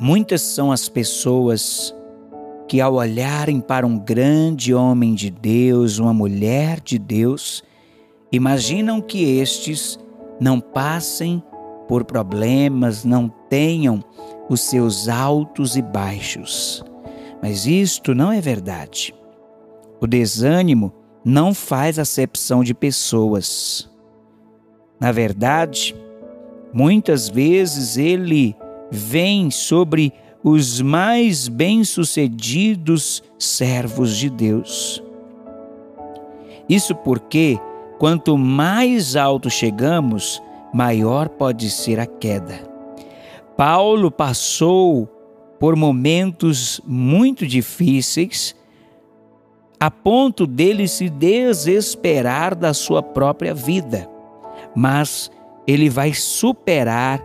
Muitas são as pessoas que, ao olharem para um grande homem de Deus, uma mulher de Deus, imaginam que estes não passem por problemas, não tenham os seus altos e baixos. Mas isto não é verdade. O desânimo não faz acepção de pessoas. Na verdade, muitas vezes ele vem sobre os mais bem-sucedidos servos de Deus. Isso porque, quanto mais alto chegamos, maior pode ser a queda. Paulo passou por momentos muito difíceis, a ponto dele se desesperar da sua própria vida, mas ele vai superar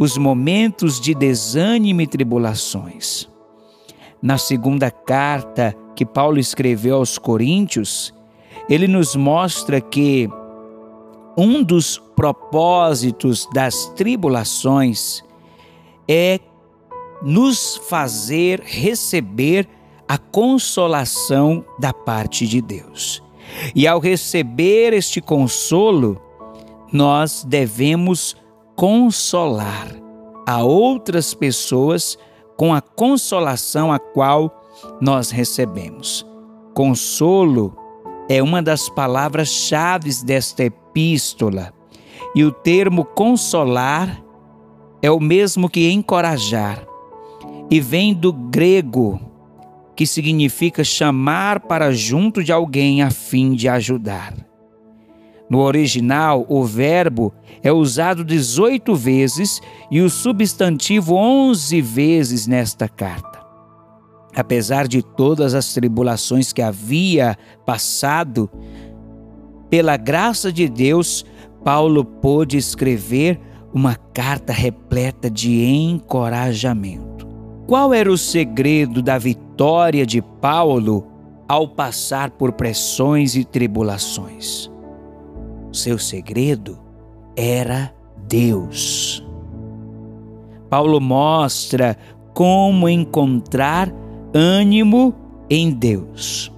os momentos de desânimo e tribulações. Na segunda carta que Paulo escreveu aos Coríntios, ele nos mostra que um dos propósitos das tribulações é nos fazer receber a consolação da parte de Deus. E ao receber este consolo, nós devemos consolar a outras pessoas com a consolação a qual nós recebemos. Consolo é uma das palavras-chave desta epístola, e o termo consolar é o mesmo que encorajar, e vem do grego, que significa chamar para junto de alguém a fim de ajudar. No original, o verbo é usado 18 vezes e o substantivo 11 vezes nesta carta. Apesar de todas as tribulações que havia passado, pela graça de Deus, Paulo pôde escrever uma carta repleta de encorajamento. Qual era o segredo da vitória de Paulo ao passar por pressões e tribulações? Seu segredo era Deus. Paulo mostra como encontrar ânimo em Deus.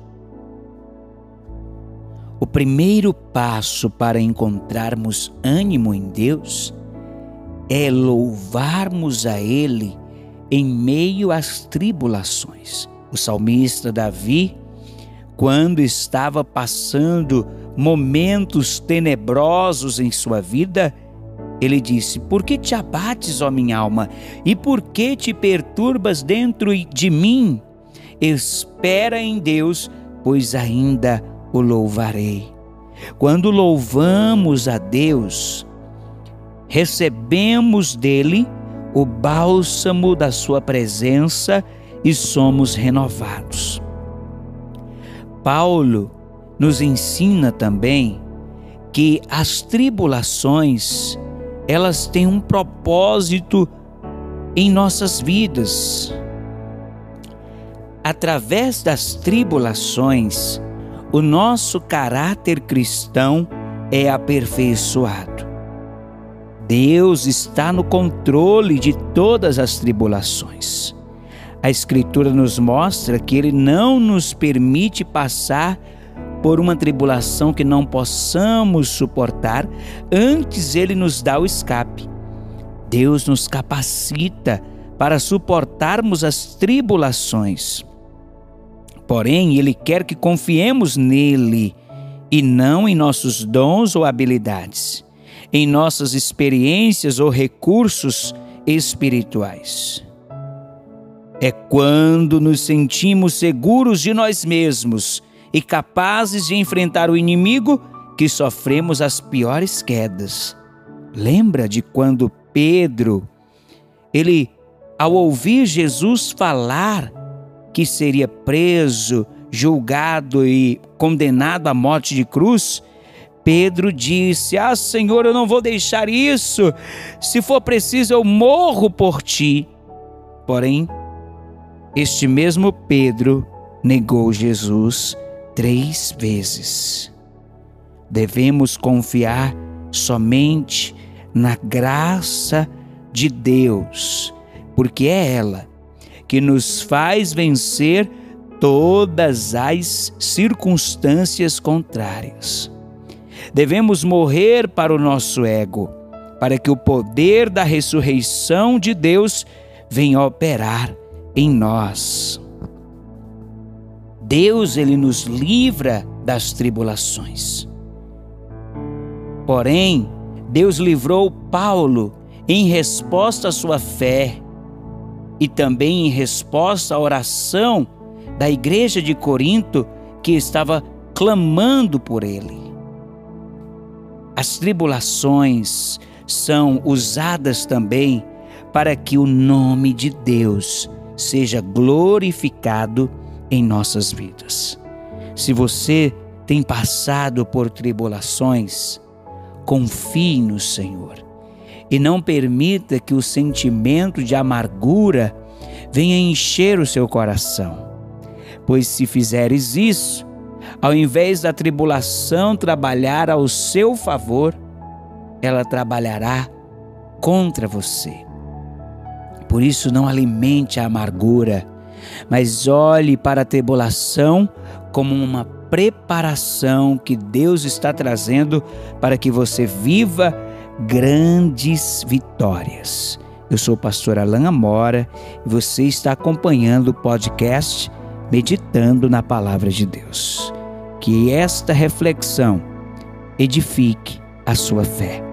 O primeiro passo para encontrarmos ânimo em Deus é louvarmos a Ele em meio às tribulações. O salmista Davi, quando estava passando momentos tenebrosos em sua vida, ele disse: Por que te abates, ó minha alma? E por que te perturbas dentro de mim? Espera em Deus, pois ainda o louvarei. Quando louvamos a Deus, recebemos dele o bálsamo da sua presença e somos renovados. Paulo nos ensina também que as tribulações elas têm um propósito em nossas vidas. Através das tribulações, o nosso caráter cristão é aperfeiçoado. Deus está no controle de todas as tribulações. A Escritura nos mostra que Ele não nos permite passar por uma tribulação que não possamos suportar, antes Ele nos dá o escape. Deus nos capacita para suportarmos as tribulações. Porém, Ele quer que confiemos nele e não em nossos dons ou habilidades, em nossas experiências ou recursos espirituais. É quando nos sentimos seguros de nós mesmos e capazes de enfrentar o inimigo que sofremos as piores quedas. Lembra de quando Pedro, ele, ao ouvir Jesus falar que seria preso, julgado e condenado à morte de cruz, Pedro disse: Ah, Senhor, eu não vou deixar isso. Se for preciso, eu morro por ti. Porém, este mesmo Pedro negou Jesus três vezes. Devemos confiar somente na graça de Deus, porque é ela que nos faz vencer todas as circunstâncias contrárias. Devemos morrer para o nosso ego, para que o poder da ressurreição de Deus venha operar em nós. Deus ele nos livra das tribulações. Porém, Deus livrou Paulo em resposta à sua fé e também em resposta à oração da igreja de Corinto que estava clamando por ele. As tribulações são usadas também para que o nome de Deus seja glorificado em nossas vidas. Se você tem passado por tribulações, confie no Senhor e não permita que o sentimento de amargura venha encher o seu coração. Pois se fizeres isso, ao invés da tribulação trabalhar ao seu favor, ela trabalhará contra você. Por isso, não alimente a amargura, mas olhe para a tribulação como uma preparação que Deus está trazendo para que você viva grandes vitórias. Eu sou o pastor Alain Amora e você está acompanhando o podcast Meditando na Palavra de Deus. Que esta reflexão edifique a sua fé.